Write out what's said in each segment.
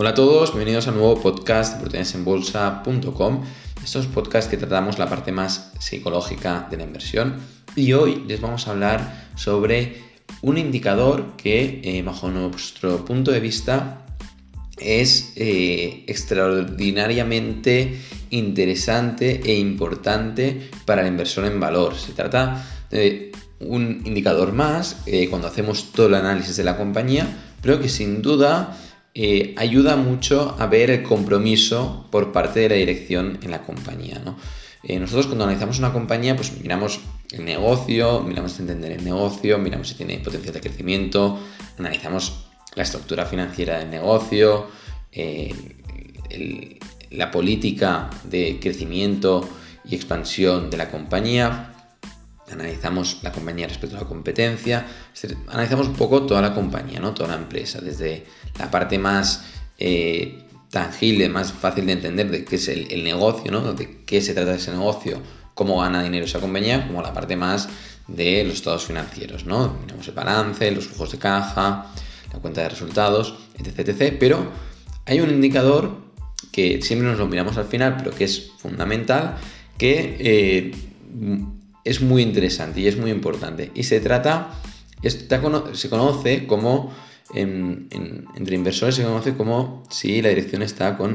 Hola a todos, bienvenidos a un nuevo podcast de oportunidadesenbolsa.com. Estos podcasts que tratamos la parte más psicológica de la inversión y hoy les vamos a hablar sobre un indicador que eh, bajo nuestro punto de vista es eh, extraordinariamente interesante e importante para el inversor en valor. Se trata de un indicador más eh, cuando hacemos todo el análisis de la compañía, pero que sin duda eh, ayuda mucho a ver el compromiso por parte de la dirección en la compañía. Eh, nosotros cuando analizamos una compañía, pues miramos el negocio, miramos entender el negocio, miramos si tiene potencial de crecimiento, analizamos la estructura financiera del negocio, la política de crecimiento y expansión de la compañía, analizamos la compañía respecto a la competencia, analizamos un poco toda la compañía, ¿no? toda la empresa, desde la parte más eh, tangible, más fácil de entender de qué es el, negocio, ¿no? de qué se trata ese negocio, cómo gana dinero esa compañía, como la parte más de los estados financieros, ¿no? Miramos el balance, los flujos de caja, la cuenta de resultados, etc, etc. Pero hay un indicador que siempre nos lo miramos al final, pero que es fundamental, que eh, es muy interesante y es muy importante. Y se trata, se conoce como, entre inversores se conoce como si la dirección está con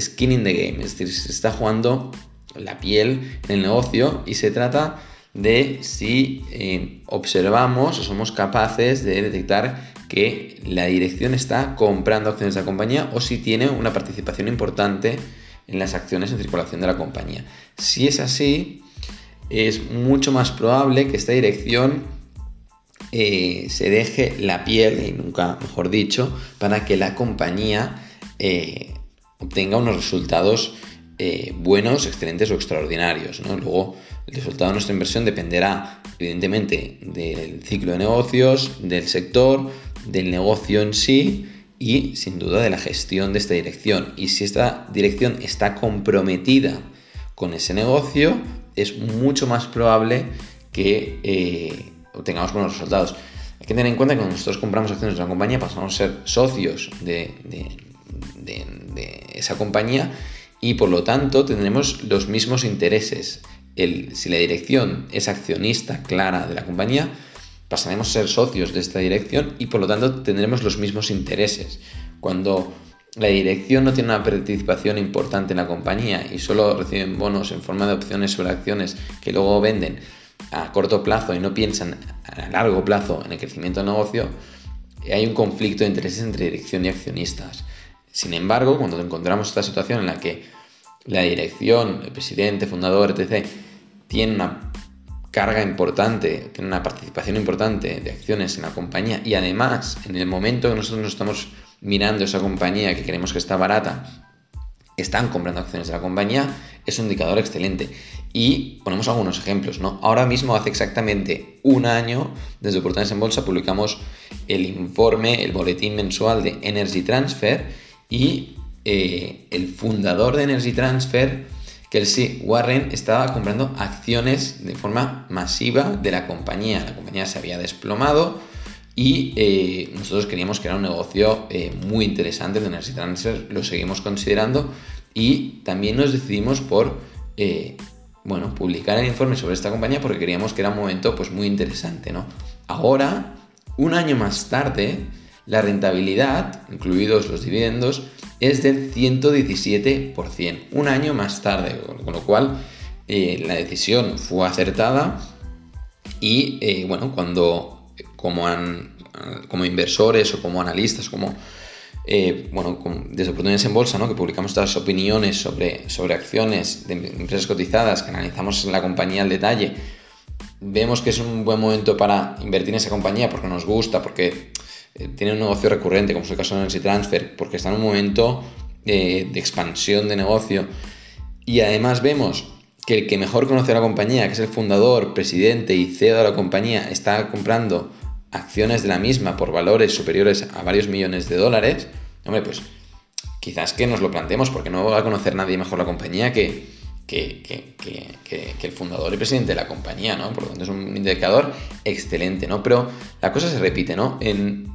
skin in the game, es decir, se está jugando la piel en el negocio y se trata de si eh, observamos o somos capaces de detectar que la dirección está comprando acciones de la compañía o si tiene una participación importante en las acciones en circulación de la compañía. Si es así, es mucho más probable que esta dirección eh, se deje la piel, y nunca mejor dicho, para que la compañía eh, obtenga unos resultados eh, buenos, excelentes o extraordinarios. Luego, el resultado de nuestra inversión dependerá, evidentemente, del ciclo de negocios, del sector, del negocio en sí y, sin duda, de la gestión de esta dirección. Y si esta dirección está comprometida con ese negocio, es mucho más probable que eh, obtengamos buenos resultados. Hay que tener en cuenta que cuando nosotros compramos acciones de una compañía pasamos a ser socios de, esa compañía y por lo tanto tendremos los mismos intereses. si la dirección es accionista clara de la compañía, pasaremos a ser socios de esta dirección y por lo tanto tendremos los mismos intereses. Cuando la dirección no tiene una participación importante en la compañía y solo reciben bonos en forma de opciones sobre acciones que luego venden a corto plazo y no piensan a largo plazo en el crecimiento del negocio, hay un conflicto de intereses entre dirección y accionistas. Sin embargo, cuando encontramos esta situación en la que la dirección, el presidente, fundador, etc., tiene una carga importante, tiene una participación importante de acciones en la compañía y además en el momento que nosotros nos estamos mirando esa compañía que creemos que está barata, están comprando acciones de la compañía, es un indicador excelente. Y ponemos algunos ejemplos, ¿no? Ahora mismo, hace exactamente un año, desde Oportunidades en Bolsa, publicamos el informe, el boletín mensual de Energy Transfer y eh, el fundador de Energy Transfer, Kelsey Warren, estaba comprando acciones de forma masiva de la compañía. La compañía se había desplomado, y eh, nosotros creíamos que era un negocio eh, muy interesante de Energy Transfer, lo seguimos considerando y también nos decidimos por eh, bueno, publicar el informe sobre esta compañía porque creíamos que era un momento pues, muy interesante. ¿no? Ahora, un año más tarde, la rentabilidad, incluidos los dividendos, es del 117%, un año más tarde, con lo cual la decisión fue acertada y bueno, cuando como, como inversores o como analistas, como eh, bueno, desde Oportunidades en Bolsa, ¿no? que publicamos estas opiniones sobre, sobre acciones de empresas cotizadas, que analizamos la compañía al detalle, vemos que es un buen momento para invertir en esa compañía porque nos gusta, porque eh, tiene un negocio recurrente, como es el caso de Energy Transfer, porque está en un momento de expansión de negocio y además vemos que el que mejor conoce a la compañía, que es el fundador, presidente y CEO de la compañía, está comprando acciones de la misma por valores superiores a varios millones de dólares, hombre, pues quizás que nos lo planteemos porque no va a conocer nadie mejor la compañía que, que, el fundador y presidente de la compañía, ¿no? Por lo tanto es un indicador excelente, ¿no? Pero la cosa se repite, ¿no? En,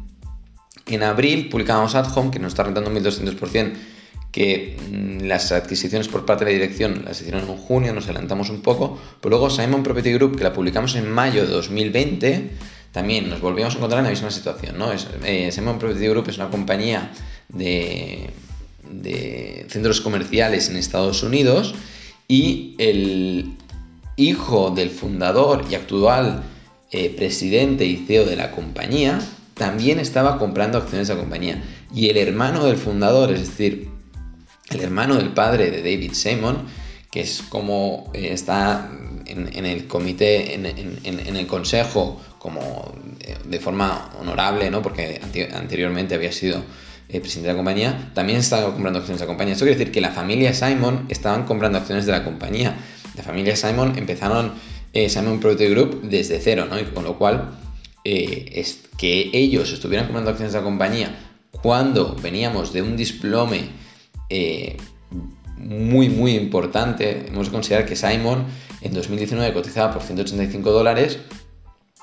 En abril publicamos At Home, que nos está rentando 1200%, que mm, las adquisiciones por parte de la dirección las hicieron en junio, nos adelantamos un poco, pero luego Simon Property Group, que la publicamos en mayo de 2020, también nos volvimos a encontrar en la misma situación. ¿no? Es, eh, Property Group es una compañía de, de centros comerciales en Estados Unidos y el hijo del fundador y actual eh, presidente y CEO de la compañía también estaba comprando acciones de la compañía. Y el hermano del fundador, es decir, el hermano del padre de David Simon, que es como eh, está en, el comité, en, el consejo, como eh, de forma honorable, ¿no? porque anteriormente había sido eh, presidente de la compañía, también estaba comprando acciones de la compañía. Esto quiere decir que la familia Simon estaban comprando acciones de la compañía. La familia Simon empezaron Simon Property Group desde cero, ¿no? y con lo cual es que ellos estuvieran comprando acciones de la compañía cuando veníamos de un desplome eh, muy, muy importante. Hemos de considerar que Simon en 2019 cotizaba por 185 dólares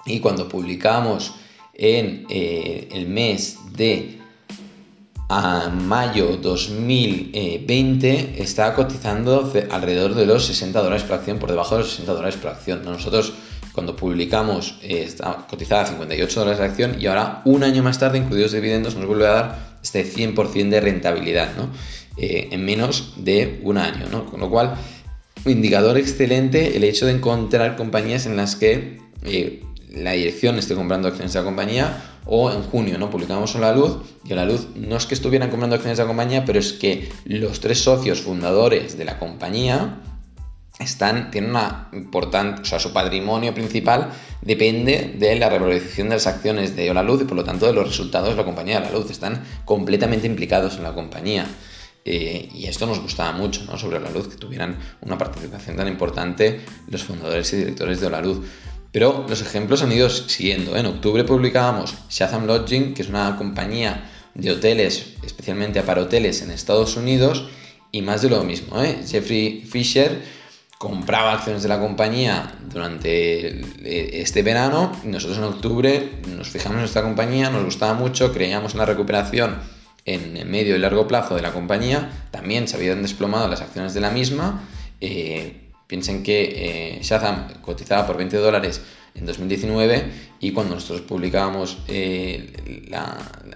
y cuando publicamos en eh, el mes de mayo 2020 estaba cotizando alrededor de los 60 dólares por acción, por debajo de los 60 dólares por acción. Nosotros cuando publicamos eh, cotizaba a 58 dólares de acción y ahora un año más tarde, incluidos dividendos, nos vuelve a dar este 100% de rentabilidad. ¿no? Eh, en menos de un año, ¿no? Con lo cual, un indicador excelente el hecho de encontrar compañías en las que eh, la dirección esté comprando acciones de la compañía o en junio, ¿no? Publicamos la luz y la luz no es que estuvieran comprando acciones de la compañía, pero es que los tres socios fundadores de la compañía están, tienen una importante, o sea, su patrimonio principal depende de la revalorización de las acciones de la Luz y por lo tanto de los resultados de la compañía de la Luz. Están completamente implicados en la compañía. Eh, y esto nos gustaba mucho, ¿no? Sobre la luz, que tuvieran una participación tan importante los fundadores y directores de la luz. Pero los ejemplos han ido siguiendo. En octubre publicábamos Shazam Lodging, que es una compañía de hoteles, especialmente para hoteles en Estados Unidos, y más de lo mismo. ¿eh? Jeffrey Fisher compraba acciones de la compañía durante este verano y nosotros en octubre nos fijamos en esta compañía, nos gustaba mucho, creíamos en la recuperación en medio y largo plazo de la compañía, también se habían desplomado las acciones de la misma. Eh, piensen que eh, Shazam cotizaba por 20 dólares en 2019 y cuando nosotros publicábamos eh,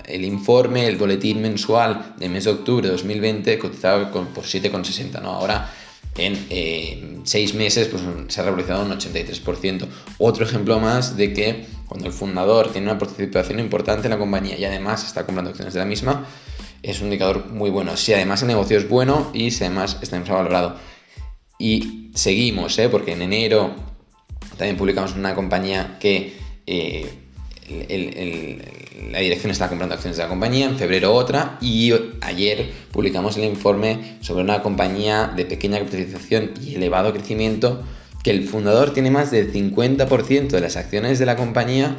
el informe, el boletín mensual del mes de octubre de 2020, cotizaba por 7,60. ¿no? Ahora en seis meses pues, se ha revalorizado un 83%. Otro ejemplo más de que cuando el fundador tiene una participación importante en la compañía y además está comprando acciones de la misma, es un indicador muy bueno. Si además el negocio es bueno y si además está infravalorado. Y seguimos, ¿eh? porque en enero también publicamos una compañía que eh, la dirección está comprando acciones de la compañía, en febrero otra, y ayer publicamos el informe sobre una compañía de pequeña capitalización y elevado crecimiento, que el fundador tiene más del 50% de las acciones de la compañía,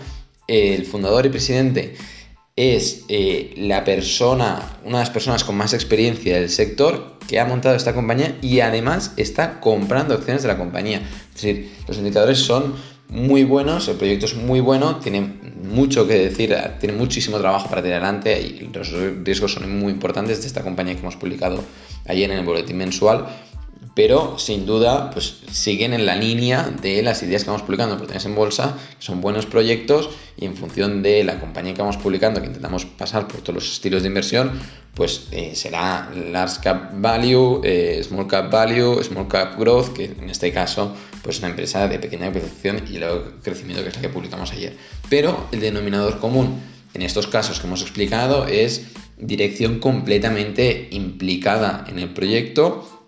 el fundador y presidente es eh, la persona, una de las personas con más experiencia del sector que ha montado esta compañía y además está comprando acciones de la compañía. Es decir, los indicadores son muy buenos, el proyecto es muy bueno, tiene mucho que decir, tiene muchísimo trabajo para tirar adelante y los riesgos son muy importantes de esta compañía que hemos publicado ayer en el boletín mensual pero sin duda pues siguen en la línea de las ideas que vamos publicando en en Bolsa, que son buenos proyectos y en función de la compañía que vamos publicando, que intentamos pasar por todos los estilos de inversión, pues eh, será Large Cap Value, eh, Small Cap Value, Small Cap Growth, que en este caso pues una empresa de pequeña capitalización y luego crecimiento que es la que publicamos ayer. Pero el denominador común en estos casos que hemos explicado es dirección completamente implicada en el proyecto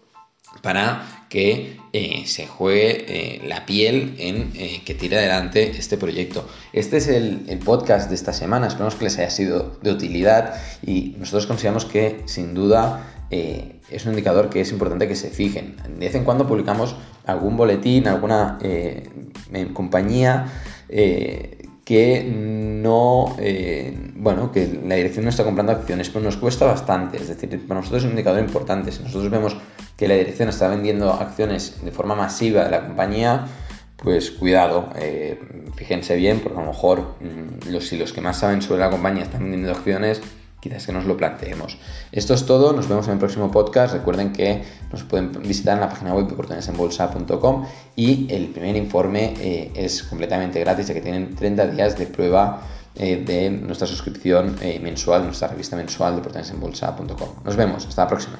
para que eh, se juegue eh, la piel en eh, que tire adelante este proyecto. Este es el, podcast de esta semana, esperamos que les haya sido de utilidad y nosotros consideramos que sin duda es un indicador que es importante que se fijen. De vez en cuando publicamos algún boletín, alguna compañía que no, bueno, que la dirección no está comprando acciones, pero nos cuesta bastante, es decir, para nosotros es un indicador importante. Si nosotros vemos que la dirección está vendiendo acciones de forma masiva de la compañía, pues cuidado, eh, fíjense bien, porque a lo mejor mm, los, si los que más saben sobre la compañía están vendiendo acciones, quizás que nos lo planteemos. Esto es todo, nos vemos en el próximo podcast. Recuerden que nos pueden visitar en la página web de oportunidadesenbolsa.com y el primer informe eh, es completamente gratis, ya que tienen 30 días de prueba eh, de nuestra suscripción mensual, nuestra revista mensual de oportunidadesenbolsa.com. Nos vemos, hasta la próxima.